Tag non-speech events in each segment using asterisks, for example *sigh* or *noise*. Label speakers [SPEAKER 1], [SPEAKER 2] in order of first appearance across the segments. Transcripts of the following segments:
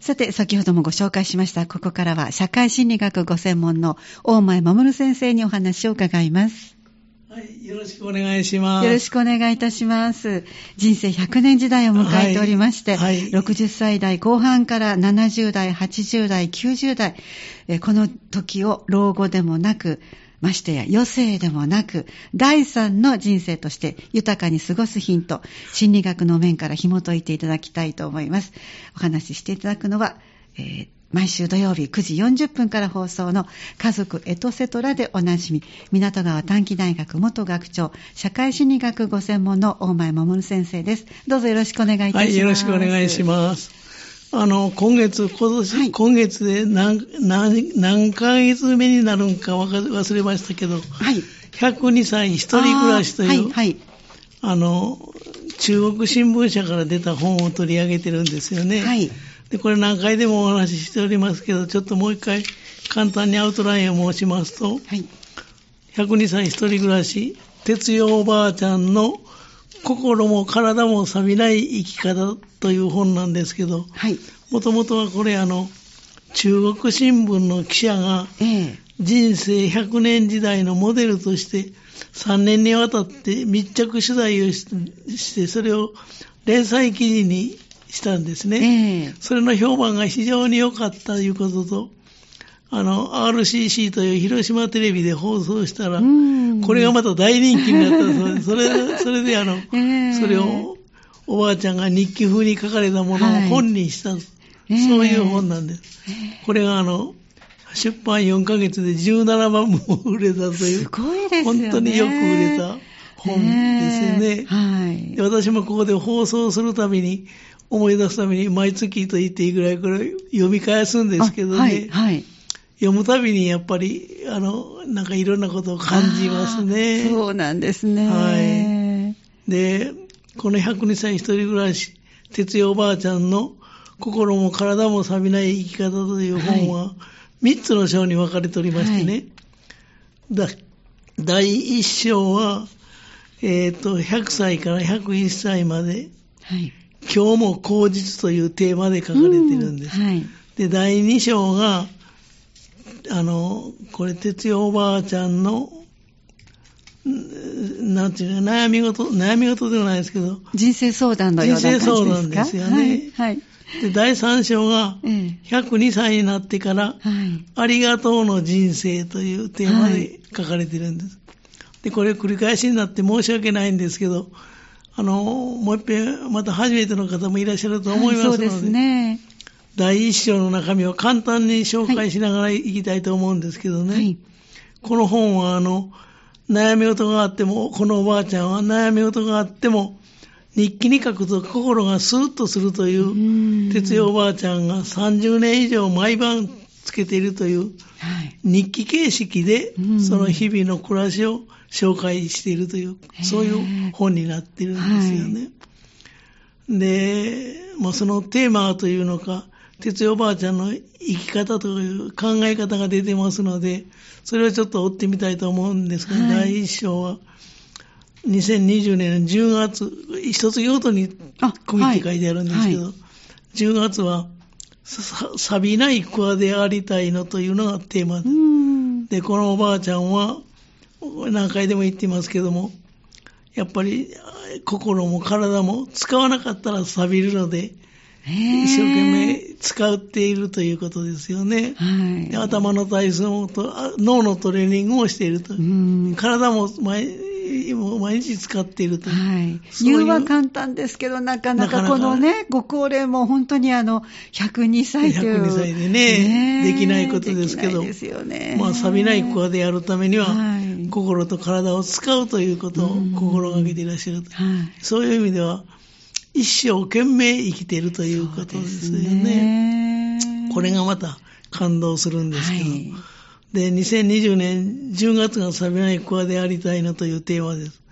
[SPEAKER 1] さて、先ほどもご紹介しました、ここからは社会心理学ご専門の大前守先生にお話を伺います。
[SPEAKER 2] はい、よろしくお願いします。
[SPEAKER 1] よろしくお願いいたします。人生100年時代を迎えておりまして、
[SPEAKER 2] はいはい
[SPEAKER 1] 60歳代後半から70代、80代、90代、えーこの時を老後でもなく、ましてや余生でもなく、第三の人生として豊かに過ごすヒント、心理学の面から紐解いていただきたいと思います。お話ししていただくのは、えー毎週土曜日9時40分から放送の家族エトセトラでおなじみ、港川短期大学元学長、社会心理学ご専門の大前守先生です。どうぞよろしくお願いいたします。
[SPEAKER 2] はい、よろしくお願いします。あの、今月、今年、
[SPEAKER 1] はい
[SPEAKER 2] 今月で何、何、何ヶ月目になるんか忘れましたけど、
[SPEAKER 1] はい。
[SPEAKER 2] 102歳一人暮らしという、
[SPEAKER 1] あーはい、はい。
[SPEAKER 2] あの、中国新聞社から出た本を取り上げてるんですよね。
[SPEAKER 1] はい。
[SPEAKER 2] で、これ何回でもお話ししておりますけど、ちょっともう一回簡単にアウトラインを申しますと、
[SPEAKER 1] はい。
[SPEAKER 2] 102歳一人暮らし、哲代おばあちゃんの心も体も錆びない生き方という本なんですけど、
[SPEAKER 1] はい。
[SPEAKER 2] もともとはこれあの、中国新聞の記者が
[SPEAKER 1] ええ
[SPEAKER 2] 人生100年時代のモデルとして3年にわたって密着取材をしして、それを連載記事にしたんですね。
[SPEAKER 1] ええ
[SPEAKER 2] それの評判が非常に良かったということと、あの、RCC という広島テレビで放送したら、
[SPEAKER 1] うん
[SPEAKER 2] これがまた大人気になったそうで、*laughs* それ、それであの、
[SPEAKER 1] ええ
[SPEAKER 2] それをおばあちゃんが日記風に書かれたものを
[SPEAKER 1] はい
[SPEAKER 2] 本にした、
[SPEAKER 1] ええ
[SPEAKER 2] そういう本なんです。これがあの、出版4ヶ月で17万も売れたという、
[SPEAKER 1] すごいですよね。
[SPEAKER 2] 本当によく売れた本ですよね。
[SPEAKER 1] ええはい
[SPEAKER 2] で。私もここで放送するたびに、思い出すために毎月と言っていいぐらいこれ読み返すんですけどね、
[SPEAKER 1] あはい、はい。
[SPEAKER 2] 読むたびにやっぱり、あの、なんかいろんなことを感じますね。
[SPEAKER 1] そうなんですね。
[SPEAKER 2] はいで、この102歳一人暮らし、哲代おばあちゃんの心も体も錆びない生き方という本は、3つの章に分かれておりましてね、だ第1章は、えっ、と、100歳から101歳まで、
[SPEAKER 1] はい。
[SPEAKER 2] 今日も口実というテーマで書かれてるんです。
[SPEAKER 1] うはい。
[SPEAKER 2] で、第2章が、あの、これ、哲代おばあちゃんの、んなんていうか、悩み事、悩み事ではないですけど、
[SPEAKER 1] 人生相談のような感じですか？
[SPEAKER 2] 人生相談ですよね
[SPEAKER 1] はい。はい。
[SPEAKER 2] で、第3章が、
[SPEAKER 1] ええ
[SPEAKER 2] 102歳になってから、
[SPEAKER 1] はい。
[SPEAKER 2] ありがとうの人生というテーマで書かれてるんです。で、これ繰り返しになって申し訳ないんですけど、あの、もう一遍、また初めての方もいらっしゃると思いますので、
[SPEAKER 1] はいそうですね。
[SPEAKER 2] 第一章の中身を簡単に紹介しながらいきたいと思うんですけどね。
[SPEAKER 1] はい。
[SPEAKER 2] この本は、あの、悩み事があっても、このおばあちゃんは悩み事があっても、日記に書くと心がスーッとするというう、
[SPEAKER 1] ん
[SPEAKER 2] 哲代おばあちゃんが30年以上毎晩つけているという
[SPEAKER 1] はい。
[SPEAKER 2] 日記形式で
[SPEAKER 1] うん、
[SPEAKER 2] その日々の暮らしを紹介しているという、そういう本になっているんですよね。で、まあ、そのテーマというのか、哲代おばあちゃんの生き方という考え方が出てますので、それをちょっと追ってみたいと思うんですが、
[SPEAKER 1] はい。
[SPEAKER 2] 第一章は、2020年の10月、一つごとに
[SPEAKER 1] あ
[SPEAKER 2] 区切って書いてあるんですけど、
[SPEAKER 1] はい。
[SPEAKER 2] 10月は、さ錆びない桑でありたいのというのがテーマ。で
[SPEAKER 1] う、ん。
[SPEAKER 2] で、このおばあちゃんは、何回でも言ってますけども、やっぱり心も体も使わなかったら錆びるので、一生懸命使っているということですよね。
[SPEAKER 1] はい。
[SPEAKER 2] で頭の体操とあ脳のトレーニングをしていると。
[SPEAKER 1] うん。
[SPEAKER 2] 体も毎毎日使っていると。
[SPEAKER 1] はい。
[SPEAKER 2] そういう
[SPEAKER 1] 言うは簡単ですけど、なかなか
[SPEAKER 2] なかなか
[SPEAKER 1] このね、ご高齢も本当にあの、102歳という。
[SPEAKER 2] 102歳でねできないことですけど
[SPEAKER 1] ですよね。
[SPEAKER 2] まあ、錆びない子でやるためには、
[SPEAKER 1] はい
[SPEAKER 2] 心と体を使うということを心がけていらっしゃると。
[SPEAKER 1] はい。
[SPEAKER 2] そういう意味では、一生懸命生きているということですよね。
[SPEAKER 1] ね
[SPEAKER 2] これがまた感動するんですけど。
[SPEAKER 1] はい
[SPEAKER 2] で、2020年10月が錆びない子でありたいのというテーマです。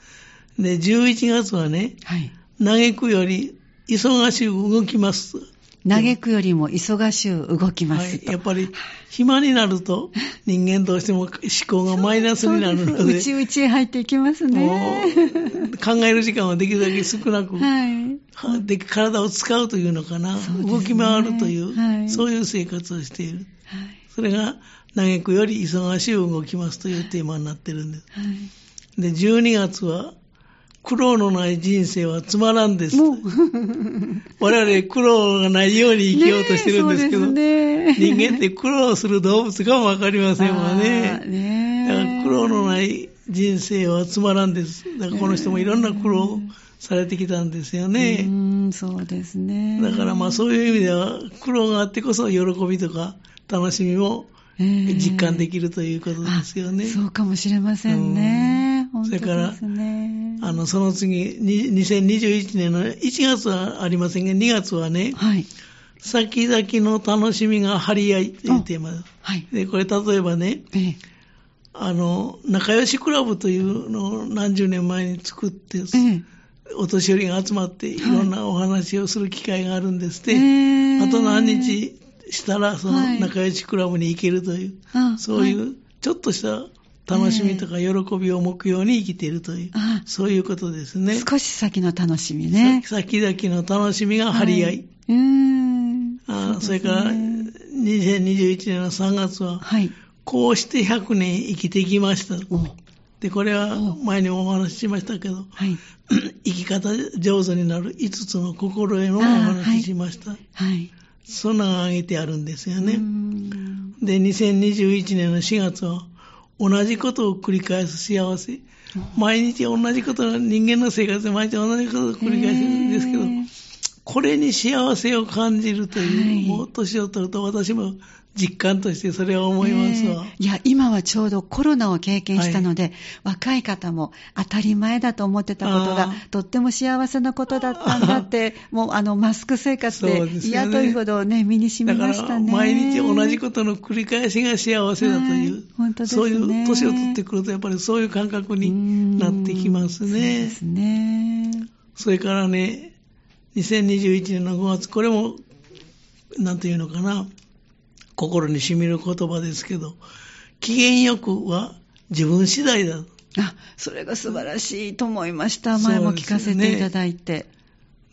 [SPEAKER 2] で、11月はね、
[SPEAKER 1] はい。
[SPEAKER 2] 嘆くより忙しく動きます。
[SPEAKER 1] 嘆くよりも忙しゅう動きま
[SPEAKER 2] はい。
[SPEAKER 1] すと。
[SPEAKER 2] やっぱり、暇になると人間どうしても思考がマイナスになるので、
[SPEAKER 1] うちうちへ入っていきますね。
[SPEAKER 2] 考える時間はできるだけ少なく、
[SPEAKER 1] はい。
[SPEAKER 2] はで体を使うというのかな、
[SPEAKER 1] ね
[SPEAKER 2] 動き回るという、
[SPEAKER 1] はい
[SPEAKER 2] そういう生活をしている。
[SPEAKER 1] はい。
[SPEAKER 2] それが、嘆くより忙しい動きますというテーマになってるんです。
[SPEAKER 1] はい。
[SPEAKER 2] で、12月は、苦労のない人生はつまらんです。*laughs* 我々苦労がないように生きようとしてるんですけど、
[SPEAKER 1] ね
[SPEAKER 2] 人間って苦労する動物かもわかりませんわね。
[SPEAKER 1] ね
[SPEAKER 2] だから苦労のない人生はつまらんです。だからこの人もいろんな苦労されてきたんですよ
[SPEAKER 1] う
[SPEAKER 2] ね。
[SPEAKER 1] ん、そうですね。
[SPEAKER 2] だからまあそういう意味では苦労があってこそ喜びとか楽しみも実感できるということですよね。
[SPEAKER 1] あそうかもしれませんね。
[SPEAKER 2] それから。あの、その次、に2021年の1月はありませんが、2月はね、
[SPEAKER 1] はい。
[SPEAKER 2] 先々の楽しみが張り合いというテーマです。
[SPEAKER 1] はい。
[SPEAKER 2] で、これ例えばね、
[SPEAKER 1] ええ。
[SPEAKER 2] あの、仲良しクラブというのを何十年前に作って、
[SPEAKER 1] ええ。
[SPEAKER 2] お年寄りが集まっていろんなお話をする機会があるんですって、
[SPEAKER 1] ええ
[SPEAKER 2] あと何日したらその
[SPEAKER 1] はい
[SPEAKER 2] 仲良しクラブに行けるという、
[SPEAKER 1] あ
[SPEAKER 2] そうい
[SPEAKER 1] は
[SPEAKER 2] うちょっとした楽しみとか喜びを目標に生きているという、
[SPEAKER 1] あ
[SPEAKER 2] そういうことですね。
[SPEAKER 1] 少し先の楽しみね。
[SPEAKER 2] さ先々の楽しみが張り合い。
[SPEAKER 1] はい。うーん。
[SPEAKER 2] あ
[SPEAKER 1] うですね
[SPEAKER 2] それから、2021年の3月は、
[SPEAKER 1] はい。
[SPEAKER 2] こうして100年生きてきました。
[SPEAKER 1] お
[SPEAKER 2] で、これは
[SPEAKER 1] お
[SPEAKER 2] 前にもお話ししましたけど、
[SPEAKER 1] はい。*clears throat*
[SPEAKER 2] 生き方上手になる5つの心得のお話ししました。
[SPEAKER 1] はい。
[SPEAKER 2] そんなのが挙げてあるんですよ
[SPEAKER 1] うー
[SPEAKER 2] ね。
[SPEAKER 1] ん
[SPEAKER 2] で、2021年の4月は、同じことを繰り返す幸せ。毎日同じこと、人間の生活で毎日同じことを繰り返すんですけど、
[SPEAKER 1] ええ
[SPEAKER 2] これに幸せを感じるという、
[SPEAKER 1] はい
[SPEAKER 2] もう年を取ると私も実感としてそれは思いますわ。
[SPEAKER 1] ええいや、今はちょうどコロナを経験したので、若い方も当たり前だと思ってたことがとっても幸せなことだったんだって、*laughs* もうあの、マスク生活で嫌というほどね、身に染みましたね。
[SPEAKER 2] 毎日同じことの繰り返しが幸せだという、
[SPEAKER 1] はい本当ですね
[SPEAKER 2] そういう年を取ってくるとやっぱりそういう感覚になってきます
[SPEAKER 1] うんそうで
[SPEAKER 2] ね。
[SPEAKER 1] すね。
[SPEAKER 2] それからね、2021年の5月、これも、なんていうのかな、心に染みる言葉ですけど、機嫌よくは自分次第だ。
[SPEAKER 1] あ、それが素晴らしいと思いました。前も聞かせていただいて。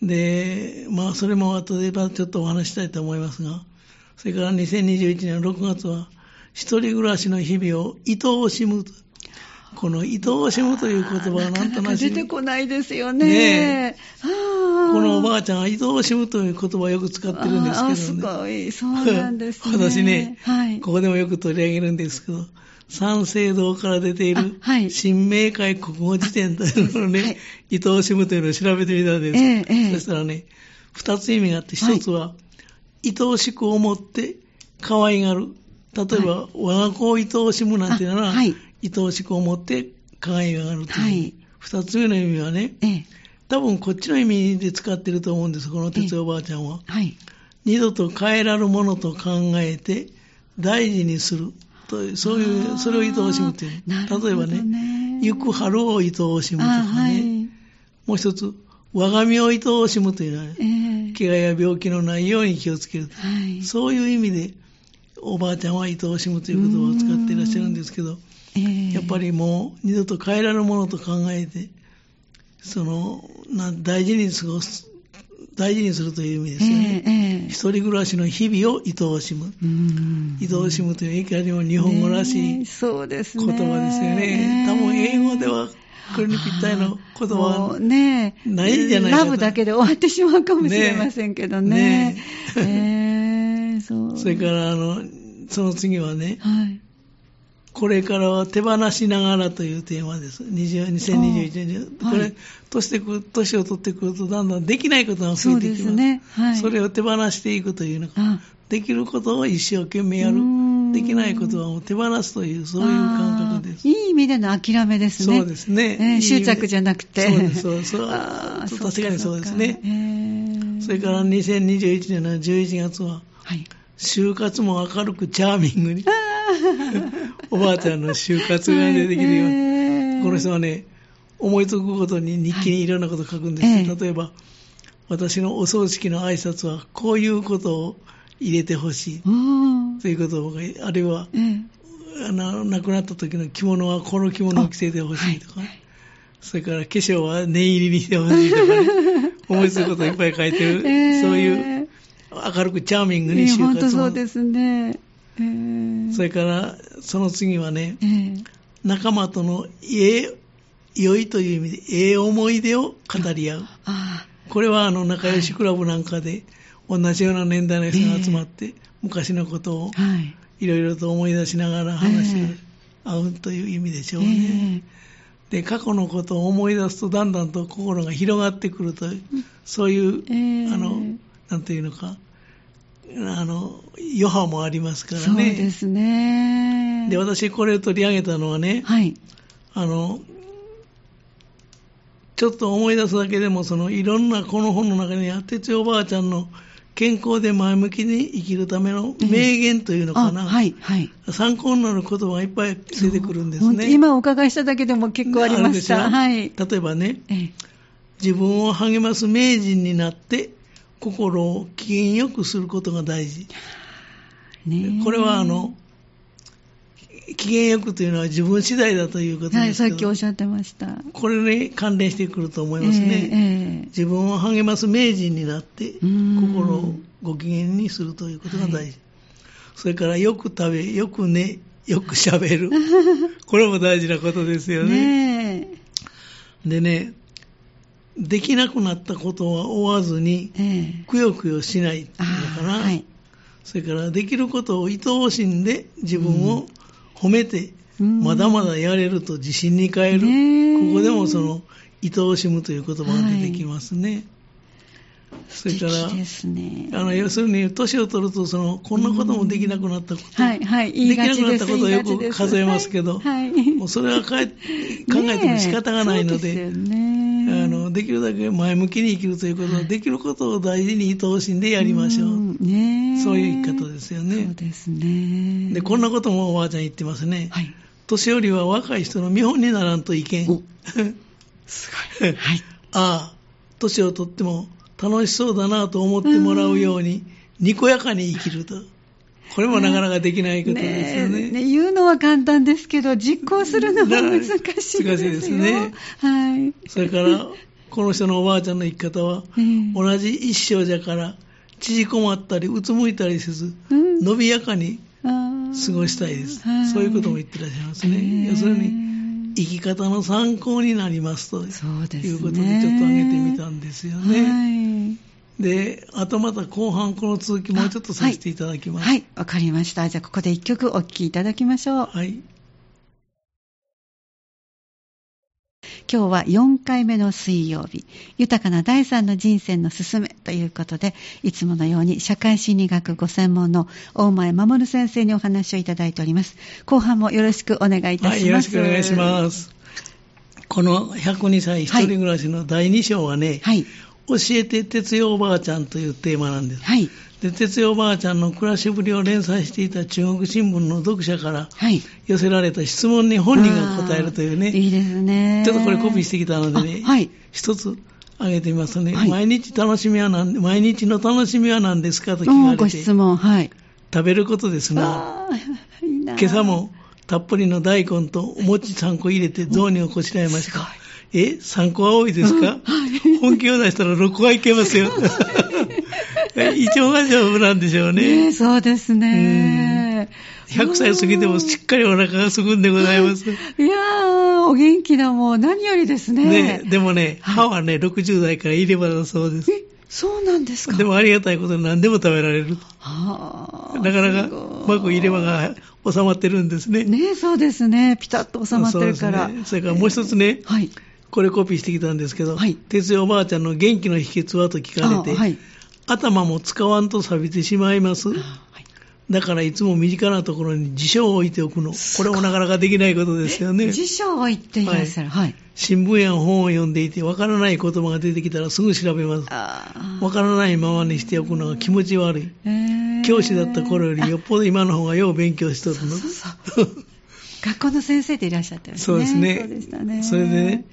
[SPEAKER 2] で、まあ、それも後でまあちょっとお話ししたいと思いますが、それから2021年6月は、一人暮らしの日々を愛おしむと。この愛おしむという言葉はなんとなし
[SPEAKER 1] なかなか出てこないですよね。
[SPEAKER 2] ね
[SPEAKER 1] こ
[SPEAKER 2] このおばあちゃんは愛おしむという言葉をよく使ってるんですけどね。
[SPEAKER 1] すごい。そうなんですね。*laughs*
[SPEAKER 2] 私ね、
[SPEAKER 1] はい。
[SPEAKER 2] ここでもよく取り上げるんですけど、三省堂から出ている新明解国語辞典というのをね、
[SPEAKER 1] はい
[SPEAKER 2] 愛おしむというのを調べてみたんです。
[SPEAKER 1] ええええ
[SPEAKER 2] そしたらね、二つ意味があって、一つは、愛おしく思って可愛がる。例えば、我が子を愛おしむなんていうのは、
[SPEAKER 1] あはい
[SPEAKER 2] 愛おしく思って可愛がるという。
[SPEAKER 1] はい
[SPEAKER 2] 二つ目の意味はね、
[SPEAKER 1] ええ。
[SPEAKER 2] 多分こっちの意味で使ってると思うんです、この哲代おばあちゃんは。
[SPEAKER 1] はい。
[SPEAKER 2] 二度と変えられるものと考えて大事にするという、そういう、それを愛おしむという。例えばね、
[SPEAKER 1] ね
[SPEAKER 2] 行く春を愛おしむとか
[SPEAKER 1] あは
[SPEAKER 2] ね、
[SPEAKER 1] い。
[SPEAKER 2] もう一つ、我が身を愛おしむというのはね、
[SPEAKER 1] ええ。
[SPEAKER 2] 怪我や病気のないように気をつける。
[SPEAKER 1] はい。
[SPEAKER 2] そういう意味で、おばあちゃんは愛おしむという言葉を使っていらっしゃるんですけど、
[SPEAKER 1] ええ
[SPEAKER 2] やっぱりもう二度と変えられるものと考えて、その、な大事に過ごす、大事にするという意味ですよね。
[SPEAKER 1] ええええ
[SPEAKER 2] 一人暮らしの日々を愛おしむ。
[SPEAKER 1] うん
[SPEAKER 2] 愛おしむといういかにも日本語らしい
[SPEAKER 1] そうですね。
[SPEAKER 2] 言葉ですよね。多分英語ではこれにぴったりの言葉
[SPEAKER 1] も
[SPEAKER 2] はないんじゃないかと
[SPEAKER 1] ラブだけで終わってしまうかもしれませんけどね。
[SPEAKER 2] ね
[SPEAKER 1] ええそう。
[SPEAKER 2] それからあの、その次はね、
[SPEAKER 1] はい。
[SPEAKER 2] これからは手放しながらというテーマです。20 2021年。
[SPEAKER 1] あ
[SPEAKER 2] これ、
[SPEAKER 1] はい
[SPEAKER 2] 年年を取ってくるとだんだんできないことが増えてきます。
[SPEAKER 1] すね。はい。
[SPEAKER 2] それを手放していくというのか。
[SPEAKER 1] あ
[SPEAKER 2] できることを一生懸命やる。できないことはもう手放すという、そういう感覚です
[SPEAKER 1] いい意味での諦めですね。
[SPEAKER 2] そうですね
[SPEAKER 1] ええ
[SPEAKER 2] いい
[SPEAKER 1] 執着じゃなくて。
[SPEAKER 2] そうですそうです確かにそうですねそれから2021年の11月は、
[SPEAKER 1] はい。
[SPEAKER 2] 就活も明るくチャーミングに、*laughs* おばあちゃんの就活が出てきています。
[SPEAKER 1] ええ
[SPEAKER 2] この人はね、思いつくことに日記にいろんなことを書くんです、
[SPEAKER 1] ええ。
[SPEAKER 2] 例えば、私のお葬式の挨拶はこういうことを入れてほしい。
[SPEAKER 1] うん。
[SPEAKER 2] ということを、あるいは、
[SPEAKER 1] ええ。
[SPEAKER 2] あの亡くなった時の着物はこの着物を着せてほしいとか、
[SPEAKER 1] はいはい。
[SPEAKER 2] それから化粧は念入りにしてほしいとかね、*laughs* 思いつくこといっぱい書いてる、
[SPEAKER 1] えー
[SPEAKER 2] そういう明るくチャーミングに就活も、
[SPEAKER 1] そうですね。ええ
[SPEAKER 2] それからその次はね、
[SPEAKER 1] ええ。
[SPEAKER 2] 仲間とのええ良いという意味で、ええ思い出を語り合う。
[SPEAKER 1] あ
[SPEAKER 2] これはあの仲良しクラブなんかで、同じような年代の人が集まって、昔のことを
[SPEAKER 1] い。
[SPEAKER 2] いろいろと思い出しながら話し
[SPEAKER 1] え
[SPEAKER 2] 合うという意味でしょうね。で、過去のことを思い出すとだんだんと心が広がってくるという、そういう、
[SPEAKER 1] ええ。
[SPEAKER 2] あの、なんていうのか、あの、余波もありますからね。
[SPEAKER 1] そうですね。
[SPEAKER 2] で、私これを取り上げたのはね、
[SPEAKER 1] はい。
[SPEAKER 2] あの、ちょっと思い出すだけでも、そのいろんなこの本の中には、哲代おばあちゃんの健康で前向きに生きるための名言というのかな、
[SPEAKER 1] あはい、はい。
[SPEAKER 2] 参考になる言葉がいっぱい出てくるんですね。
[SPEAKER 1] 今お伺いしただけでも結構ありました。はい。
[SPEAKER 2] 例えばね、
[SPEAKER 1] ええ
[SPEAKER 2] 自分を励ます名人になって、心を機嫌よくすることが大事。これはあの、機嫌よくというのは自分次第だということ
[SPEAKER 1] はい、
[SPEAKER 2] ですけど、
[SPEAKER 1] さっきおっしゃってました。
[SPEAKER 2] これに関連してくると思いますね。
[SPEAKER 1] えええ
[SPEAKER 2] 自分を励ます名人になって
[SPEAKER 1] ん。
[SPEAKER 2] 心をご機嫌にするということが大事、それからよく食べよく寝よくしゃべる。*laughs* これも大事なことです
[SPEAKER 1] え
[SPEAKER 2] よね。
[SPEAKER 1] ね
[SPEAKER 2] でねできなくなったことは追わずに
[SPEAKER 1] えええ
[SPEAKER 2] くよくよしないっていうのかな、
[SPEAKER 1] あはい。
[SPEAKER 2] それからできることを愛おしんで自分を褒めて、
[SPEAKER 1] うん
[SPEAKER 2] まだまだやれると自信に変える、ここでもその愛おしむという言葉が出てきますね、それから
[SPEAKER 1] ね。
[SPEAKER 2] あの要するに年を取るとそのこんなこともできなくなったこと、
[SPEAKER 1] はい、はい、言い
[SPEAKER 2] できなくなっ。たことをよく数えますけど、
[SPEAKER 1] はい。はい
[SPEAKER 2] もうそれはかえ考えても仕方がないので。
[SPEAKER 1] ね。
[SPEAKER 2] あのできるだけ前向きに生きるということは、できることを大事に愛おしんでやりましょう、
[SPEAKER 1] ん。ねえ。
[SPEAKER 2] そういう生き方ですよね。
[SPEAKER 1] そうですね。
[SPEAKER 2] でこんなこともおばあちゃん言ってますね、
[SPEAKER 1] はい。
[SPEAKER 2] 年寄りは若い人の見本にならんといけん。
[SPEAKER 1] お。すごい。はい。*laughs*
[SPEAKER 2] ああ年を取っても楽しそうだなと思ってもらうように、にこやかに生きるとこれもなかなかできないことですよね。
[SPEAKER 1] ね。えね。言うのは簡単ですけど、実行するのは難しいですよ。
[SPEAKER 2] 難しいですね。
[SPEAKER 1] はい。
[SPEAKER 2] それからこの人のおばあちゃんの生き方は、
[SPEAKER 1] ええ。
[SPEAKER 2] 同じ一生じゃから縮こまったりうつむいたりせず、
[SPEAKER 1] うん。
[SPEAKER 2] 伸びやかに過ごしたいです、
[SPEAKER 1] はい。
[SPEAKER 2] そういうことも言ってらっしゃいますね、要するに生き方の参考になりますと
[SPEAKER 1] そうですね。
[SPEAKER 2] いうことでちょっと挙げてみたんですよね、
[SPEAKER 1] はい。
[SPEAKER 2] であとまた後半この続きもうちょっとさせていただきます
[SPEAKER 1] はい、わかりました。じゃあ、ここで一曲お聴きいただきましょう。
[SPEAKER 2] はい
[SPEAKER 1] 今日は4回目の水曜日、豊かな第三の人生の進めということで、いつものように社会心理学ご専門の大前守先生にお話をいただいております。後半もよろしくお願いいたします。
[SPEAKER 2] はい、よろしくお願いします。この102歳一人暮らしの第2章はね、
[SPEAKER 1] はい。
[SPEAKER 2] 教えて哲代おばあちゃんというテーマなんです。
[SPEAKER 1] はい。
[SPEAKER 2] で、哲代おばあちゃんの暮らしぶりを連載していた中国新聞の読者から
[SPEAKER 1] はい。
[SPEAKER 2] 寄せられた質問に本人が答えるというね、
[SPEAKER 1] いいですね。
[SPEAKER 2] ちょっとこれコピーしてきたのでね、
[SPEAKER 1] あはい。
[SPEAKER 2] 一つ挙げてみますとね、
[SPEAKER 1] はい
[SPEAKER 2] 毎日楽しみは何毎日の楽しみは何ですかと聞
[SPEAKER 1] うんご
[SPEAKER 2] かれて、
[SPEAKER 1] 質問、はい。
[SPEAKER 2] 食べることですな。
[SPEAKER 1] あーいいな
[SPEAKER 2] 今朝もたっぷりの大根とお餅3個入れて雑煮をこしらえました。え、3個は多いですか、本気を出したら6個はいけますよ。*laughs* 一応が丈夫なんでしょうね。
[SPEAKER 1] ねえそうですね。
[SPEAKER 2] 100歳過ぎてもしっかりお腹がすくんでございます。
[SPEAKER 1] いやー、お元気だもん。何よりですね。
[SPEAKER 2] ね、でもね、歯はね、60代から入れ歯だそうです。
[SPEAKER 1] え、そうなんですか？
[SPEAKER 2] でもありがたいことに何でも食べられる。
[SPEAKER 1] はあ
[SPEAKER 2] なかなか
[SPEAKER 1] う
[SPEAKER 2] まく入れ歯が収まってるんですね。
[SPEAKER 1] ねそうですね。ピタッと収まってるから。
[SPEAKER 2] そねそれからもう一つね、
[SPEAKER 1] はい。
[SPEAKER 2] これコピーしてきたんですけど、
[SPEAKER 1] はい
[SPEAKER 2] 哲代おばあちゃんの元気の秘訣はと聞かれて、
[SPEAKER 1] あはい。
[SPEAKER 2] 頭も使わんと錆びてしまいます。
[SPEAKER 1] あはい
[SPEAKER 2] だからいつも身近なところに辞書を置いておくの。これもなかなかできないことですよね。
[SPEAKER 1] 辞書を言っていらっしゃる。はい。
[SPEAKER 2] 新聞や本を読んでいて、わからない言葉が出てきたらすぐ調べます。
[SPEAKER 1] あ
[SPEAKER 2] わからないままにしておくのが気持ち悪い。
[SPEAKER 1] えー
[SPEAKER 2] 教師だった頃よりよっぽど今の方がよう勉強しとるの。
[SPEAKER 1] そうそう学校の先生でいらっしゃったんですね。
[SPEAKER 2] そうですね。
[SPEAKER 1] そうでしたね。
[SPEAKER 2] それでね、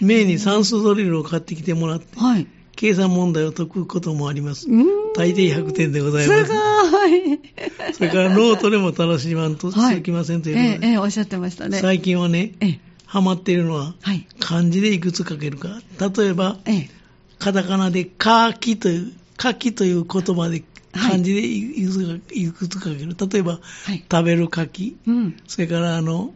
[SPEAKER 2] 名に算数ドリルを買ってきてもらって、
[SPEAKER 1] はい。
[SPEAKER 2] 計算問題を解くこともあります。
[SPEAKER 1] うん
[SPEAKER 2] 大抵100点でございます
[SPEAKER 1] す。ごい。
[SPEAKER 2] それからノートでも楽しまんと
[SPEAKER 1] はい
[SPEAKER 2] 続きませんという
[SPEAKER 1] ええ
[SPEAKER 2] ことで、
[SPEAKER 1] ええおっしゃってましたね。
[SPEAKER 2] 最近はね、
[SPEAKER 1] ええ
[SPEAKER 2] ハマっているのは、
[SPEAKER 1] はい。
[SPEAKER 2] 漢字でいくつ書けるか。例えば、
[SPEAKER 1] ええ。
[SPEAKER 2] カタカナでカキという、カキという言葉で
[SPEAKER 1] はい
[SPEAKER 2] 漢字でいくつかいくつか書ける。例えば、
[SPEAKER 1] はい。
[SPEAKER 2] 食べるカキ。
[SPEAKER 1] うん。
[SPEAKER 2] それから、あの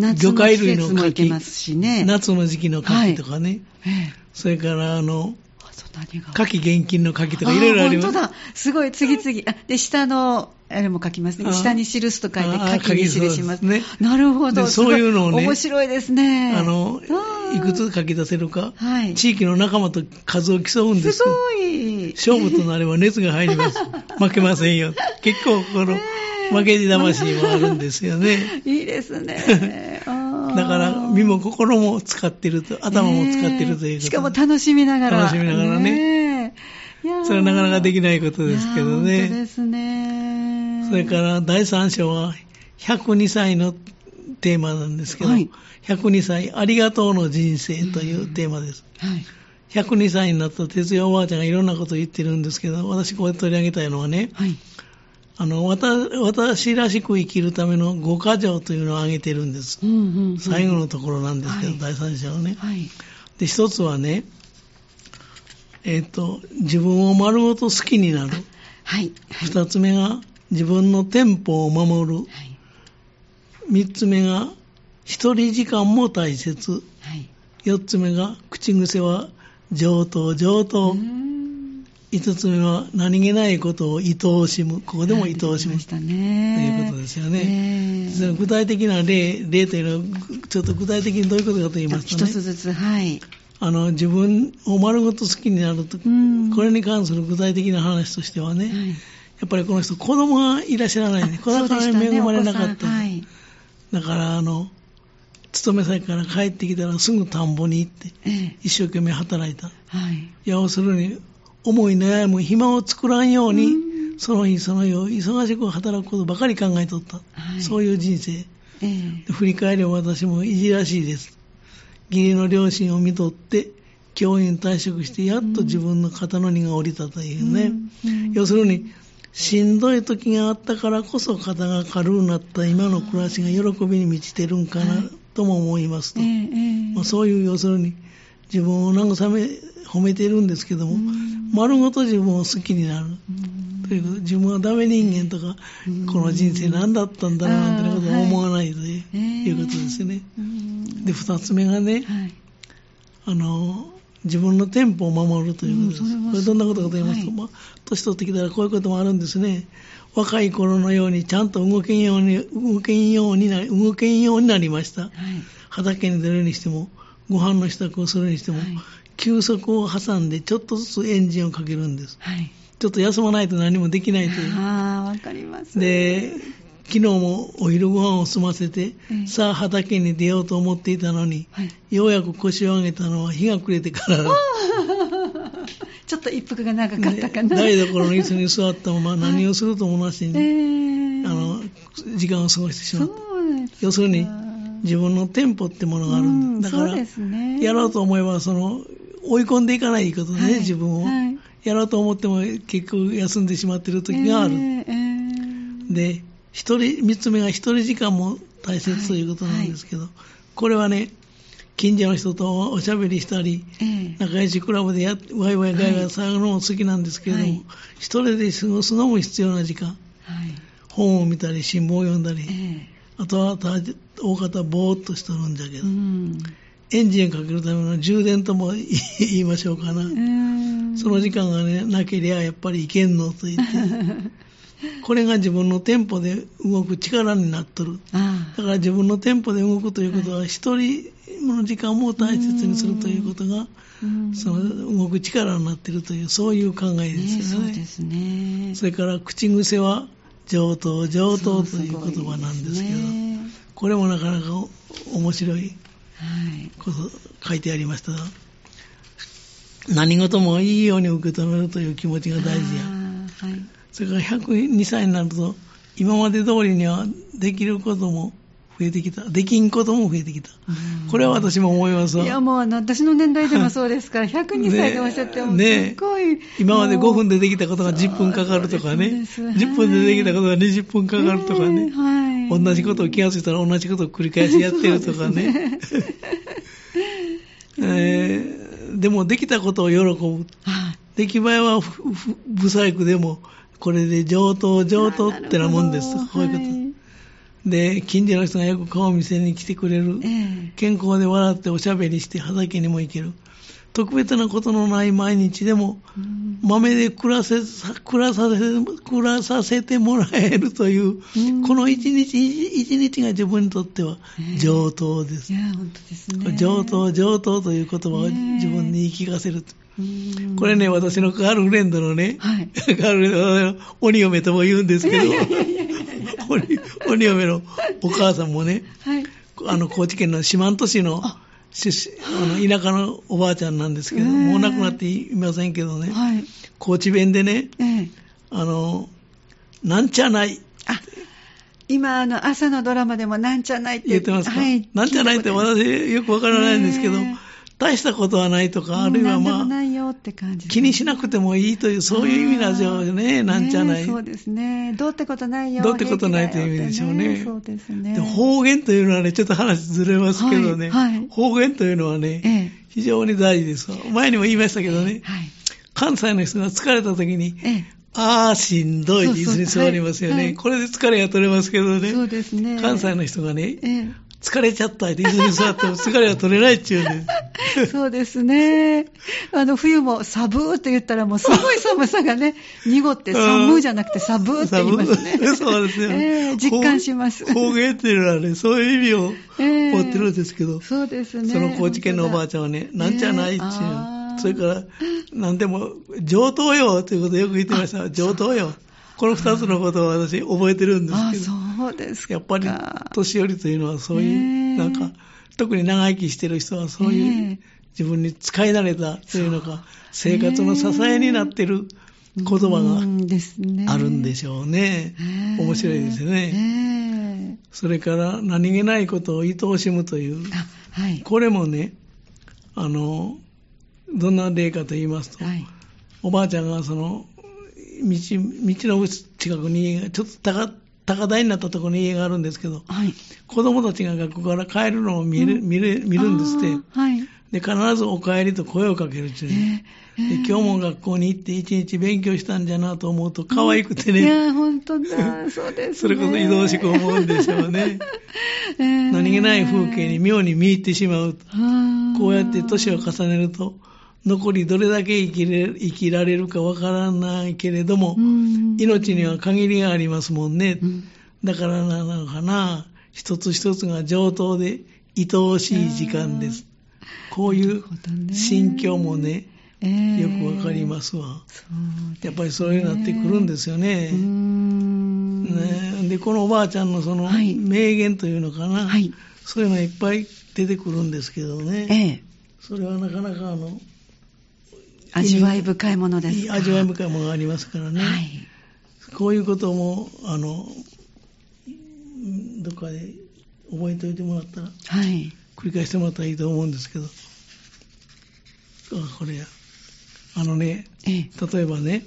[SPEAKER 2] 魚介類の牡蠣
[SPEAKER 1] ね。
[SPEAKER 2] 夏の時期のカキとかね。
[SPEAKER 1] ええ。
[SPEAKER 2] それから、あの、
[SPEAKER 1] あと何が？
[SPEAKER 2] カキ現金のカキとかいろいろあります。
[SPEAKER 1] 本当だ。すごい、次々。あで、下の、あれも書きますね。
[SPEAKER 2] あ
[SPEAKER 1] 下に記すと書いて、
[SPEAKER 2] あ
[SPEAKER 1] 書きに記します。
[SPEAKER 2] ね
[SPEAKER 1] なるほど。
[SPEAKER 2] でそういうのをね
[SPEAKER 1] 面白いですね。
[SPEAKER 2] あのいくつ書き出せるか、
[SPEAKER 1] はい。
[SPEAKER 2] 地域の仲間と数を競うんですす
[SPEAKER 1] ご
[SPEAKER 2] よ。
[SPEAKER 1] い。
[SPEAKER 2] 勝負となれば熱が入ります。*laughs* 負けませんよ。結構、この、負けじ魂もあるんですよね。
[SPEAKER 1] いいですね。*laughs*
[SPEAKER 2] だから、身も心も使ってると、頭も使ってるという
[SPEAKER 1] しかも楽しみながら。
[SPEAKER 2] 楽しみながらねそれはなかなかできないことですけど
[SPEAKER 1] いやー本当
[SPEAKER 2] ね。
[SPEAKER 1] ですね。
[SPEAKER 2] それから、第3章は、102歳のテーマなんですけど、
[SPEAKER 1] はい
[SPEAKER 2] 102歳、ありがとうの人生というテーマです。
[SPEAKER 1] はい。
[SPEAKER 2] 102歳になった哲也おばあちゃんがいろんなことを言ってるんですけど、私ここで取り上げたいのはね、
[SPEAKER 1] はい。
[SPEAKER 2] あの、私らしく生きるための五箇条というのを挙げてるんです。
[SPEAKER 1] うんうんうん
[SPEAKER 2] 最後のところなんですけど、
[SPEAKER 1] はい
[SPEAKER 2] 第三章ね。
[SPEAKER 1] はい。
[SPEAKER 2] で、一つはね、えっ、と、自分を丸ごと好きになる。*laughs*
[SPEAKER 1] はい。はい。
[SPEAKER 2] 二つ目が、自分のテンポを守る。
[SPEAKER 1] はい。
[SPEAKER 2] 三つ目が、一人時間も大切。
[SPEAKER 1] はい。
[SPEAKER 2] 四つ目が、口癖は上等上等。
[SPEAKER 1] うーん
[SPEAKER 2] 五つ目は、何気ないことを愛おしむ。ここでも愛おしむ。
[SPEAKER 1] 出てきましたね。
[SPEAKER 2] ということですよね
[SPEAKER 1] ええ
[SPEAKER 2] その具体的な例、例というのは、ちょっと具体的にどういうことかと言いますとね、
[SPEAKER 1] 一つずつ、はい。
[SPEAKER 2] あの、自分を丸ごと好きになると、
[SPEAKER 1] うん
[SPEAKER 2] これに関する具体的な話としてはね、
[SPEAKER 1] はい
[SPEAKER 2] やっぱりこの人、子供がいらっしゃらない子供に恵まれなかった。
[SPEAKER 1] ねはい。
[SPEAKER 2] だから、あの、勤め先から帰ってきたらすぐ田んぼに行って、
[SPEAKER 1] ええ
[SPEAKER 2] 一生懸命働いた。
[SPEAKER 1] はい。
[SPEAKER 2] 要するに、思い悩む暇を作らんように、
[SPEAKER 1] うん
[SPEAKER 2] その日その夜、忙しく働くことばかり考えとった。
[SPEAKER 1] はい
[SPEAKER 2] そういう人生。
[SPEAKER 1] ええ
[SPEAKER 2] で振り返れば私もいじらしいです。義理の両親を見とって、教員退職して、やっと自分の肩の荷が下りたというね。要するに、しんどい時があったからこそ肩が軽くなった今の暮らしが喜びに満ちてるんかなとも思いますと。
[SPEAKER 1] ええええ
[SPEAKER 2] まあ、そういう要するに自分を慰め、褒めてるんですけども、
[SPEAKER 1] うん
[SPEAKER 2] 丸ごと自分を好きになる。
[SPEAKER 1] うん
[SPEAKER 2] ということで自分はダメ人間とか、
[SPEAKER 1] うん
[SPEAKER 2] この人生何だったんだろうなんてことを思わないという,、ことですね。
[SPEAKER 1] うん
[SPEAKER 2] で、二つ目がね、
[SPEAKER 1] はい。
[SPEAKER 2] あの、自分のテンポを守るということです。
[SPEAKER 1] うん
[SPEAKER 2] これどんなことかと言いますと、
[SPEAKER 1] はい
[SPEAKER 2] まあ、年取ってきたらこういうこともあるんですね。若い頃のようにちゃんと動けんように、動けんようになり、動けんようになりました。
[SPEAKER 1] はい。
[SPEAKER 2] 畑に出るにしても、ご飯の支度をするにしても、
[SPEAKER 1] はい
[SPEAKER 2] 休息を挟んでちょっとずつエンジンをかけるんです。
[SPEAKER 1] はい。
[SPEAKER 2] ちょっと休まないと何もできないという。
[SPEAKER 1] ああ、わかります。
[SPEAKER 2] で、昨日もお昼ご飯を済ませて、
[SPEAKER 1] ええ
[SPEAKER 2] さあ畑に出ようと思っていたのに、
[SPEAKER 1] はい。
[SPEAKER 2] ようやく腰を上げたのは日が暮れてからだ。*laughs*
[SPEAKER 1] ちょっっと一服が長かったかな。
[SPEAKER 2] 台所の椅子に座ったまま何をするともなし
[SPEAKER 1] え
[SPEAKER 2] に、
[SPEAKER 1] ー、
[SPEAKER 2] あの、時間を過ごしてしまった。要するに、自分のテンポってものがあるんだ。だから
[SPEAKER 1] ね。
[SPEAKER 2] やろうと思えば、その、追い込んでいかないことね、
[SPEAKER 1] はい
[SPEAKER 2] 自分を。
[SPEAKER 1] はい
[SPEAKER 2] やろうと思っても結局休んでしまっている時がある。
[SPEAKER 1] えーえー
[SPEAKER 2] で、一人、三つ目が一人時間も大切ということなんですけど、これはね、近所の人とおしゃべりしたり、
[SPEAKER 1] えー
[SPEAKER 2] 仲良しクラブでやワイワイガイガイ騒ぐのも好きなんですけれども、
[SPEAKER 1] はい
[SPEAKER 2] 一人で過ごすのも必要な時間。
[SPEAKER 1] はい。
[SPEAKER 2] 本を見たり、新聞を読んだり、
[SPEAKER 1] え
[SPEAKER 2] あとは大大方ぼーっとしとるんだけど、
[SPEAKER 1] ーうん。
[SPEAKER 2] エンジンかけるための充電とも言いましょうかな。
[SPEAKER 1] うん
[SPEAKER 2] その時間がね、なけりゃやっぱりいけんのと言って、*laughs* これが自分のテンポで動く力になっとる。
[SPEAKER 1] あ
[SPEAKER 2] だから自分のテンポで動くということは、一人の時間も大切にするということが、その動く力になっているという、そういう考えで
[SPEAKER 1] ね
[SPEAKER 2] すよね。
[SPEAKER 1] そうですね。
[SPEAKER 2] それから口癖は上等、上等という言葉なんですけど、
[SPEAKER 1] ね
[SPEAKER 2] これもなかなか面白い。こと書いてありましたが、何事もいいように受け止めるという気持ちが大事や。
[SPEAKER 1] はい。
[SPEAKER 2] それから102歳になると、今まで通りにはできることも増えてきた。できんことも増えてきた。これは私も思いますわ
[SPEAKER 1] いやもう私の年代でもそうですから、102歳でおっしゃっても、
[SPEAKER 2] ね
[SPEAKER 1] すごい。
[SPEAKER 2] 今まで5分
[SPEAKER 1] で
[SPEAKER 2] でできたことが10分かかるとかね、
[SPEAKER 1] そうです
[SPEAKER 2] 10分でできたことが20分かかるとかね、
[SPEAKER 1] はい。
[SPEAKER 2] 同じことを気がついたら同じことを繰り返しやってるとかね。*laughs* えーでもできたことを喜ぶ。
[SPEAKER 1] はい
[SPEAKER 2] 出来栄えは不細工でも、これで上等上等ってなもんです。
[SPEAKER 1] なるほど
[SPEAKER 2] こういうこと。
[SPEAKER 1] はい
[SPEAKER 2] で、近所の人がよく顔を見せに来てくれる。
[SPEAKER 1] ええ
[SPEAKER 2] 健康で笑っておしゃべりして畑にも行ける。特別なことのない毎日でも、
[SPEAKER 1] うん
[SPEAKER 2] 豆で暮らせ、暮らさせ、暮らさせてもらえるという、
[SPEAKER 1] うん
[SPEAKER 2] この一日一日が自分にとっては
[SPEAKER 1] ええ
[SPEAKER 2] 上等です
[SPEAKER 1] い。や、本当ですね。
[SPEAKER 2] 上等、上等という言葉を自分に言い聞かせる。
[SPEAKER 1] うん
[SPEAKER 2] これね、私のガールフレンドのね、
[SPEAKER 1] はい
[SPEAKER 2] ガールフレンドの鬼嫁とも言うんですけど、鬼鬼嫁のお母さんもね、
[SPEAKER 1] はい。
[SPEAKER 2] あの、高知県の四万十市の田舎のおばあちゃんなんですけど、もう亡くなっていませんけどね、
[SPEAKER 1] はい。
[SPEAKER 2] 高知弁でね、
[SPEAKER 1] ええ。
[SPEAKER 2] あの、なんちゃない
[SPEAKER 1] あ、今、あの、朝のドラマでもなんちゃないって
[SPEAKER 2] 言ってますか、
[SPEAKER 1] はい。
[SPEAKER 2] なんちゃないって私よくわからないんですけど、
[SPEAKER 1] ね
[SPEAKER 2] 大したことはないとか、あるいはまあ。気にしなくてもいいという、そういう意味なんでしょうね、なんちゃない。
[SPEAKER 1] ねそうですね。どうってことないよ。
[SPEAKER 2] どうってことないという意味でしょうね
[SPEAKER 1] そうですね。
[SPEAKER 2] で方言というのはね、ちょっと話ずれますけどね、方言というのはね、
[SPEAKER 1] ええ。
[SPEAKER 2] 非常に大事ですわ。前にも言いましたけどね、
[SPEAKER 1] はい。
[SPEAKER 2] 関西の人が疲れた時に、
[SPEAKER 1] ええ。
[SPEAKER 2] あーしんどいって椅子に座りますよね。これで疲れが取れますけどね、
[SPEAKER 1] そうですね。
[SPEAKER 2] 関西の人がね、
[SPEAKER 1] ええ。
[SPEAKER 2] 疲れちゃったって椅子に座っても疲れが取れないっていうね。*laughs*
[SPEAKER 1] そうですね。あの、冬も寒ーって言ったらもうすごい寒さがね、濁って寒ーじゃなくて寒ーって言いますね。
[SPEAKER 2] そうですよ、*laughs*
[SPEAKER 1] ええ実感します。
[SPEAKER 2] 方言っていうのはね、そういう意味を
[SPEAKER 1] ええ
[SPEAKER 2] 持ってるんですけど、
[SPEAKER 1] そうですね。
[SPEAKER 2] その高知県のおばあちゃんはね、なんちゃないっていう、それから、なんでも、上等よということをよく言ってました。上等よ。この二つのことを私覚えてるんです
[SPEAKER 1] あ
[SPEAKER 2] けど、
[SPEAKER 1] そうですか。
[SPEAKER 2] やっぱり年寄りというのはそういう、なんか、特に長生きしてる人はそういう、
[SPEAKER 1] ね
[SPEAKER 2] 自分に使い慣れたというのか、生活の支えになってる言葉があるんでしょうね。
[SPEAKER 1] ええ
[SPEAKER 2] 面白いですよね。
[SPEAKER 1] え
[SPEAKER 2] それから何気ないことを愛おしむという。これもね、あの、どんな例かと言いますと、
[SPEAKER 1] はい。
[SPEAKER 2] おばあちゃんがその、道、道の近くにちょっと高、高台になったところに家があるんですけど、
[SPEAKER 1] はい。
[SPEAKER 2] 子供たちが学校から帰るのを見る、
[SPEAKER 1] うん
[SPEAKER 2] 見る、見るんですって
[SPEAKER 1] はい。
[SPEAKER 2] で、必ずお帰りと声をかけるっていうね。
[SPEAKER 1] ええ
[SPEAKER 2] で今日も学校に行って一日勉強したんじゃなと思うと可愛くてね、
[SPEAKER 1] いや、本当だ。*laughs* そうですね。
[SPEAKER 2] それこそ移動しく思うんでしょうね。*laughs*
[SPEAKER 1] ええ
[SPEAKER 2] 何気ない風景に妙に見入ってしまう。こうやって年を重ねると、残りどれだけ生きれ生きられるかわからないけれども、
[SPEAKER 1] うん
[SPEAKER 2] 命には限りがありますもんね。
[SPEAKER 1] うん
[SPEAKER 2] だからなのかな、一つ一つが上等で愛おしい時間です。こういう心境もね、よくわかりますすわ。
[SPEAKER 1] そう
[SPEAKER 2] やっぱりそういうなってくるんですよね。ねで、このおばあちゃんのその
[SPEAKER 1] はい
[SPEAKER 2] 名言というのかな、
[SPEAKER 1] はい。
[SPEAKER 2] そういうのがいっぱい出てくるんですけどね。
[SPEAKER 1] ええ。
[SPEAKER 2] それはなかなかあの、
[SPEAKER 1] 味わい深いものです
[SPEAKER 2] 味わい深いものがありますからね。
[SPEAKER 1] はい。
[SPEAKER 2] こういうことも、あの、うんどっかで覚えておいてもらったら、
[SPEAKER 1] はい。
[SPEAKER 2] 繰り返してもらったらいいと思うんですけど。あ、これや。あのね、
[SPEAKER 1] ええ。
[SPEAKER 2] 例えばね、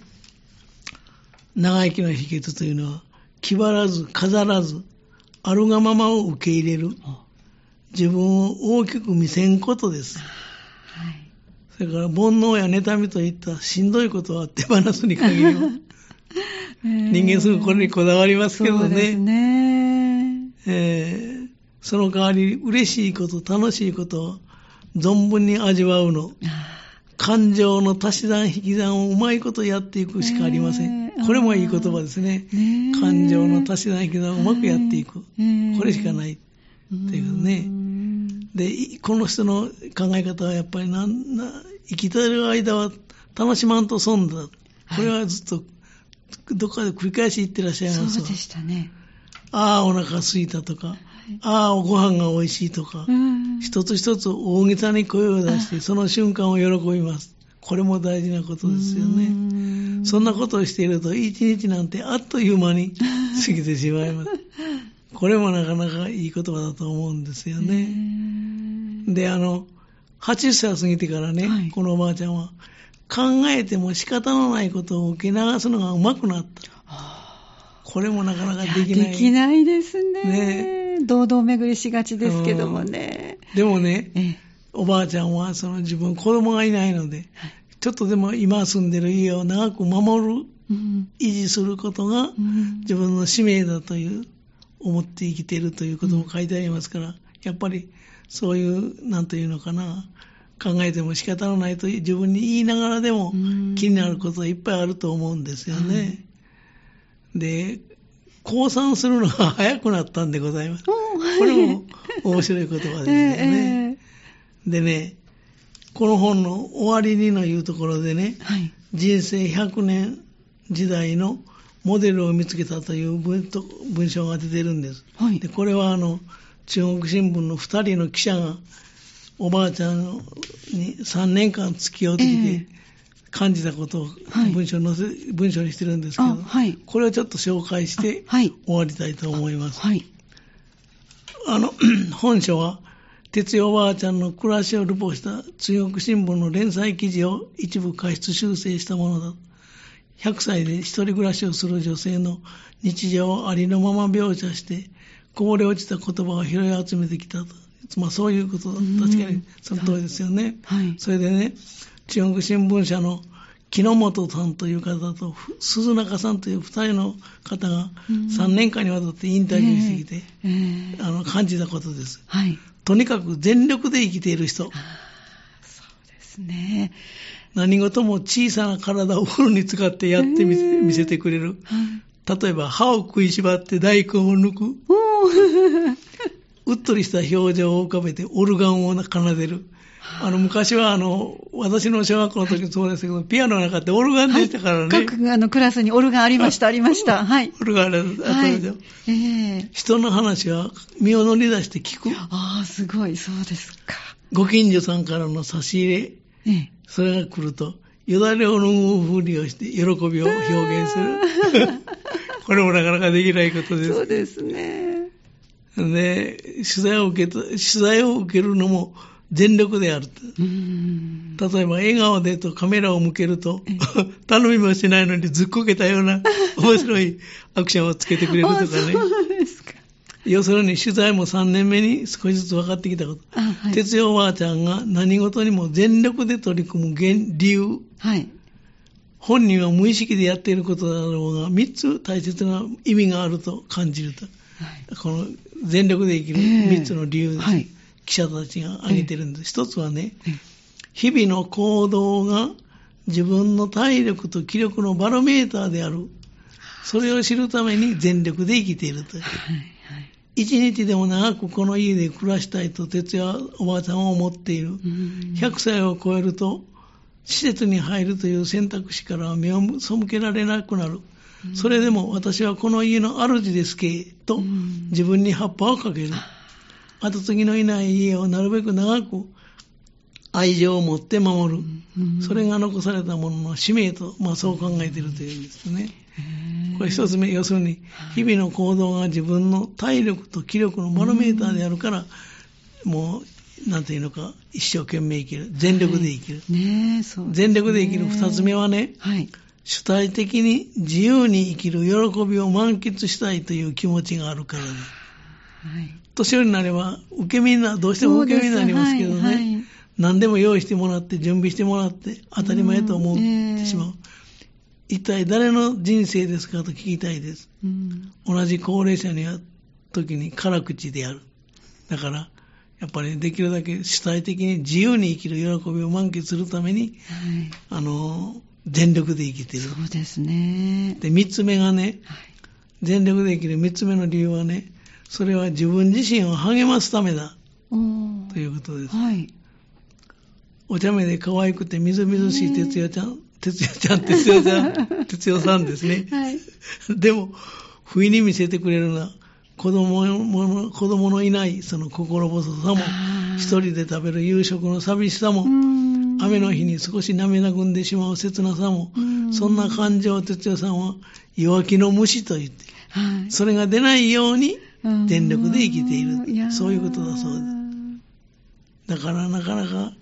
[SPEAKER 2] 長生きの秘訣というのは、気張らず、飾らず、あるがままを受け入れる。自分を大きく見せんことです。
[SPEAKER 1] はい。
[SPEAKER 2] それから、煩悩や妬みといったしんどいことは手放すに限ります。*laughs* 人間すぐこれにこだわりますけど
[SPEAKER 1] そうです
[SPEAKER 2] ね。
[SPEAKER 1] ね。
[SPEAKER 2] えーその代わり、嬉しいこと、楽しいことを存分に味わうの。
[SPEAKER 1] あ
[SPEAKER 2] 感情の足し算引き算をうまいことやっていくしかありません。
[SPEAKER 1] ねえ
[SPEAKER 2] これもいい言葉ですね。
[SPEAKER 1] ねえ
[SPEAKER 2] 感情の足し算引き算をうまくやっていく。
[SPEAKER 1] はい
[SPEAKER 2] これしかない。っていうね
[SPEAKER 1] ん
[SPEAKER 2] で、いこの人の考え方はやっぱりなんな生きてる間は楽しまんと損だ。これはずっとどっかで繰り返し言ってらっしゃいますわ
[SPEAKER 1] そうでしたね。
[SPEAKER 2] ああ、お腹空いたとか、ああ、ご飯が美味しいとか、
[SPEAKER 1] うん
[SPEAKER 2] 一つ一つ大げさに声を出して、*laughs* その瞬間を喜びます。これも大事なことですよ
[SPEAKER 1] う
[SPEAKER 2] ね。
[SPEAKER 1] ん
[SPEAKER 2] そんなことをしていると、一日なんてあっという間に *laughs* 過ぎてしまいます。これもなかなかいい言葉だと思うんですよね。で、あの、80歳を過ぎてからね、
[SPEAKER 1] はい。
[SPEAKER 2] このおばあちゃんは、考えても仕方のないことを受け流すのがうまくなった。これもなかなかできない。
[SPEAKER 1] できないですね。
[SPEAKER 2] ね。
[SPEAKER 1] 堂々巡りしがちですけどもね。
[SPEAKER 2] でもね、
[SPEAKER 1] ええ。
[SPEAKER 2] おばあちゃんはその自分子供がいないので、ちょっとでも今住んでる家を長く守る、
[SPEAKER 1] うん。
[SPEAKER 2] 維持することが
[SPEAKER 1] うん。
[SPEAKER 2] 自分の使命だという、思って生きているということも書いてありますから、やっぱりそういう、なんというのかな、考えても仕方のないと自分に言いながらでも
[SPEAKER 1] うん
[SPEAKER 2] 気になることはいっぱいあると思うんですよね。
[SPEAKER 1] はい
[SPEAKER 2] で、降参するのが早くなったんでございます。これも面白い言葉ですよね。*laughs*
[SPEAKER 1] え
[SPEAKER 2] でね、この本の終わりにのいうところでね
[SPEAKER 1] え、はい。
[SPEAKER 2] 人生100年時代のモデルを見つけたという文と文章が出てるんです。
[SPEAKER 1] はい
[SPEAKER 2] でこれはあの中国新聞の2人の記者がおばあちゃんに3年間付き合うてき
[SPEAKER 1] え
[SPEAKER 2] て感じたことを
[SPEAKER 1] はい
[SPEAKER 2] 文章に載せ、文章にしてるんですけど、
[SPEAKER 1] あはい
[SPEAKER 2] これをちょっと紹介して
[SPEAKER 1] あはい
[SPEAKER 2] 終わりたいと思います。
[SPEAKER 1] はい。
[SPEAKER 2] あの、*clears throat* 本書は、哲代おばあちゃんの暮らしをルポした中国新聞の連載記事を一部過失修正したものだ。100歳で一人暮らしをする女性の日常をありのまま描写して、こぼれ落ちた言葉を拾い集めてきたと。まあそういうこと確かにその通りですよね。
[SPEAKER 1] はい。
[SPEAKER 2] それでね、中国新聞社の木之本さんという方とふ鈴中さんという二人の方が
[SPEAKER 1] うん
[SPEAKER 2] 3年間にわたってインタビューしてきて、
[SPEAKER 1] ええ
[SPEAKER 2] あの感じたことです。
[SPEAKER 1] はい。
[SPEAKER 2] とにかく全力で生きている人。
[SPEAKER 1] そうですね。
[SPEAKER 2] 何事も小さな体をフルに使ってやってみせ,、
[SPEAKER 1] へー
[SPEAKER 2] 見せてくれる。
[SPEAKER 1] はい。
[SPEAKER 2] 例えば歯を食いしばって大根を抜く。*laughs* うっとりした表情を浮かべてオルガンを奏でる。あの昔はあの私の小学校の時そうですけど、ピアノがなかったオルガンでしたからね。
[SPEAKER 1] 各あのクラスにオルガンありました、*laughs* ありました。はい。
[SPEAKER 2] オルガンあった
[SPEAKER 1] はい
[SPEAKER 2] でしょ。。
[SPEAKER 1] ええ
[SPEAKER 2] 人の話は身を乗り出して聞く。
[SPEAKER 1] ああ、すごい、そうですか。
[SPEAKER 2] ご近所さんからの差し入れ、
[SPEAKER 1] ええ
[SPEAKER 2] それが来ると、よだれを飲むふりをして喜びを表現する。*laughs* これもなかなかできないことです。
[SPEAKER 1] そうですね。
[SPEAKER 2] で、取材を受けた、取材を受けるのも全力である。例えば笑顔でとカメラを向けると、頼みもしないのにずっこけたような面白いアクションをつけてくれるとかね。
[SPEAKER 1] あそうですか。
[SPEAKER 2] 要するに取材も3年目に少しずつ分かってきたこと。
[SPEAKER 1] あ、はい。
[SPEAKER 2] 哲代おばあちゃんが何事にも全力で取り組む原理由、
[SPEAKER 1] はい。
[SPEAKER 2] 本人は無意識でやっていることだろうが、3つ大切な意味があると感じると。
[SPEAKER 1] はい。
[SPEAKER 2] この全力で生きる
[SPEAKER 1] ええ
[SPEAKER 2] 3つの理由。
[SPEAKER 1] はい
[SPEAKER 2] 記者たちが挙げてるんです。一つはね、
[SPEAKER 1] ええ
[SPEAKER 2] 日々の行動が自分の体力と気力のバロメーターである。それを知るために全力で生きているという。一日でも長くこの家で暮らしたいと哲也おばあちゃんは思っている。
[SPEAKER 1] うーん
[SPEAKER 2] 100歳を超えると、施設に入るという選択肢から目を背けられなくなる。それでも私はこの家の主ですけ、と
[SPEAKER 1] うん
[SPEAKER 2] 自分に葉っぱをかける。後継ぎのいない家をなるべく長く愛情を持って守る。
[SPEAKER 1] うん
[SPEAKER 2] それが残されたものの使命と、まあそう考えているというんですね。これ一つ目、要するに、日々の行動が自分の体力と気力のバロメーターであるから、もう、なんていうのか、一生懸命生きる。全力で生きる。
[SPEAKER 1] ねえ、そうすね
[SPEAKER 2] 全力で生きる二つ目はね、
[SPEAKER 1] はい。
[SPEAKER 2] 主体的に自由に生きる喜びを満喫したいという気持ちがあるからです。
[SPEAKER 1] はい。
[SPEAKER 2] 年寄りになれば、受け身な、どうしても受け身になりますけどね、
[SPEAKER 1] はいはい
[SPEAKER 2] 何でも用意してもらって、準備してもらって、当たり前と思ってしまう。一体誰の人生ですかと聞きたいです。
[SPEAKER 1] うん
[SPEAKER 2] 同じ高齢者に会う時に辛口である。だから、やっぱりできるだけ主体的に自由に生きる喜びを満喫するために、
[SPEAKER 1] はい。
[SPEAKER 2] あの、全力で生きてる。
[SPEAKER 1] そうですね。
[SPEAKER 2] で、三つ目がね、
[SPEAKER 1] はい。
[SPEAKER 2] 全力で生きる三つ目の理由はね、それは自分自身を励ますためだということです。
[SPEAKER 1] はい。
[SPEAKER 2] お茶目で可愛くてみずみずしい哲代ちゃん、哲代ちゃん、哲代ちゃん、*laughs* 哲代さんですね。
[SPEAKER 1] はい。
[SPEAKER 2] でも、不意に見せてくれるのは、子供の、子供のいないその心細さも一人で食べる夕食の寂しさも
[SPEAKER 1] う、ん
[SPEAKER 2] 雨の日に少し涙ぐんでしまう切なさも
[SPEAKER 1] う、ん
[SPEAKER 2] そんな感情を哲代さんは弱気の虫と言って、
[SPEAKER 1] はい。
[SPEAKER 2] それが出ないように
[SPEAKER 1] うん
[SPEAKER 2] 全力で生きている。そういうことだそうです。だからなかなか、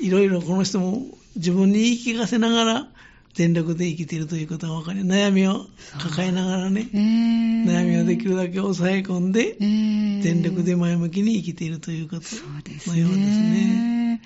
[SPEAKER 2] いろいろこの人も自分に言い聞かせながら、全力で生きているということが分かり、悩みを抱えながらね、
[SPEAKER 1] えー
[SPEAKER 2] 悩みをできるだけ抑え込んで、
[SPEAKER 1] えー
[SPEAKER 2] 全力で前向きに生きているということのようですね。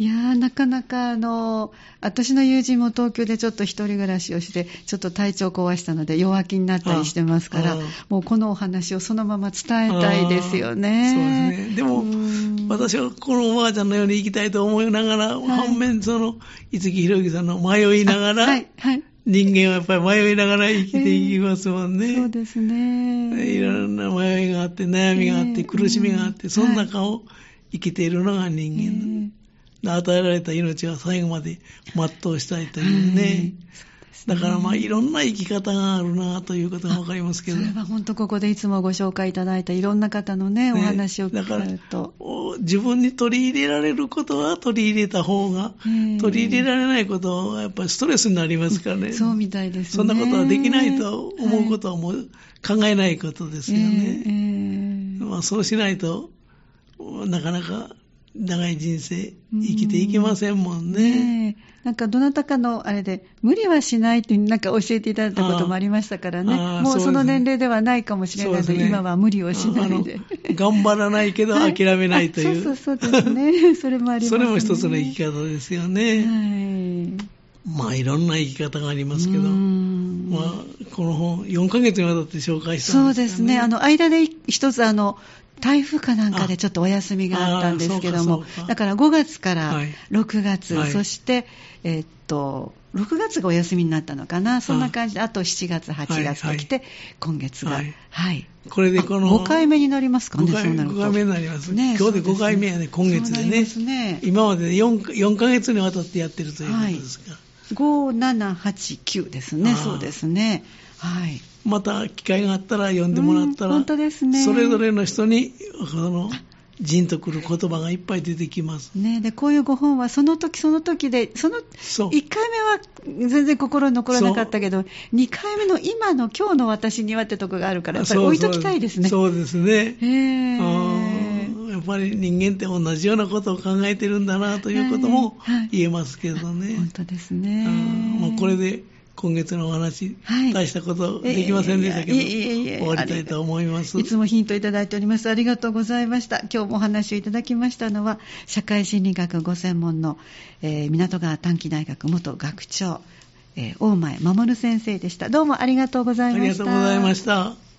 [SPEAKER 1] ね。いやー、なかなか、あの、私の友人も東京でちょっと一人暮らしをして、ちょっと体調壊したので弱気になったりしてますからもうこのお話をそのまま伝えたいですよね。
[SPEAKER 2] そうですね。でも
[SPEAKER 1] うん、
[SPEAKER 2] 私はこのおばあちゃんのように生きたいと思いながら、
[SPEAKER 1] はい
[SPEAKER 2] 反面その、五木ひろゆきさんの迷いながら、
[SPEAKER 1] はい、はい。
[SPEAKER 2] 人間はやっぱり迷いながら生きていきますもんね。
[SPEAKER 1] そうですね。
[SPEAKER 2] いろんな迷いがあって、悩みがあって、
[SPEAKER 1] ええ
[SPEAKER 2] 苦しみがあって、
[SPEAKER 1] うん
[SPEAKER 2] その中を生きているのが人間。
[SPEAKER 1] え
[SPEAKER 2] 与えられた命は最後まで全うしたいと
[SPEAKER 1] ー
[SPEAKER 2] いうね。
[SPEAKER 1] はい
[SPEAKER 2] だからまあいろんな生き方があるなということがわかりますけど。
[SPEAKER 1] それは本当ここでいつもご紹介いただいたいろんな方のね、お話を聞かれると。
[SPEAKER 2] お自分に取り入れられることは取り入れた方が、
[SPEAKER 1] ええ
[SPEAKER 2] 取り入れられないことはやっぱりストレスになりますからね。
[SPEAKER 1] そうみたいですね。
[SPEAKER 2] そんなことはできないと思うことはもう考えないことですよ
[SPEAKER 1] え
[SPEAKER 2] ね。
[SPEAKER 1] ええ
[SPEAKER 2] まあ、そうしないと、なかなか長い人生生きていけませんもんね。
[SPEAKER 1] ねえなんかどなたかのあれで、無理はしないってなんか教えていただいたこともありましたからね、もうその年齢ではないかもしれないので、
[SPEAKER 2] ね
[SPEAKER 1] 今は無理をしないで。
[SPEAKER 2] 頑張らないけど
[SPEAKER 1] はい
[SPEAKER 2] 諦めないという。
[SPEAKER 1] あそうそうそうですね。*laughs* それもありますね。
[SPEAKER 2] それも一つの生き方ですよね。
[SPEAKER 1] はい。
[SPEAKER 2] まあいろんな生き方がありますけど、
[SPEAKER 1] う
[SPEAKER 2] ま
[SPEAKER 1] ん
[SPEAKER 2] あこの本4ヶ月にわたって紹介した
[SPEAKER 1] そ
[SPEAKER 2] んでよ
[SPEAKER 1] うですすね。あの、間で一つ、あの、台風かなんかでちょっとお休みがあったんですけども
[SPEAKER 2] かか
[SPEAKER 1] だから5月から
[SPEAKER 2] はい
[SPEAKER 1] 6月、
[SPEAKER 2] はい
[SPEAKER 1] そして、えーっと、6月がお休みになったのかな、そんな感じで、あと7月、8月と来て、今月が、
[SPEAKER 2] は
[SPEAKER 1] はいい。
[SPEAKER 2] これでこの
[SPEAKER 1] 5回目になりますかね、
[SPEAKER 2] 5回
[SPEAKER 1] そうなると。
[SPEAKER 2] 5回目になります。
[SPEAKER 1] ね
[SPEAKER 2] 今日で5回目やね、今月でね
[SPEAKER 1] ね。
[SPEAKER 2] 今まで 4, 4ヶ月にわたってやってるということですか。
[SPEAKER 1] 5、7、8、9ですね、
[SPEAKER 2] ああ
[SPEAKER 1] そうですね。はい。
[SPEAKER 2] また機会があったら読んでもらったら、
[SPEAKER 1] うん本当ですね
[SPEAKER 2] それぞれの人に、その、じんとくる言葉がいっぱい出てきます。
[SPEAKER 1] ね、でこういうご本はその時その時でその
[SPEAKER 2] そう
[SPEAKER 1] 1回目は全然心に残らなかったけど2回目の今の今日の私にはってとこがあるからやっぱり置いときたいですね。
[SPEAKER 2] そうですね。
[SPEAKER 1] へ
[SPEAKER 2] あ
[SPEAKER 1] ー
[SPEAKER 2] ーやっぱり人間って同じようなことを考えてるんだなということも
[SPEAKER 1] はいはい
[SPEAKER 2] 言えますけどね。
[SPEAKER 1] 本当です
[SPEAKER 2] あ
[SPEAKER 1] ね。
[SPEAKER 2] ーもうこれで今月のお話、
[SPEAKER 1] はい
[SPEAKER 2] 大したことできませんでしたけど、終わりたいと思います。
[SPEAKER 1] いつもヒントいただいております。ありがとうございました。今日もお話をいただきましたのは、社会心理学ご専門の、えー港川短期大学元学長、えー大前守先生でした。どうもありがとうございました。
[SPEAKER 2] ありがとうございました。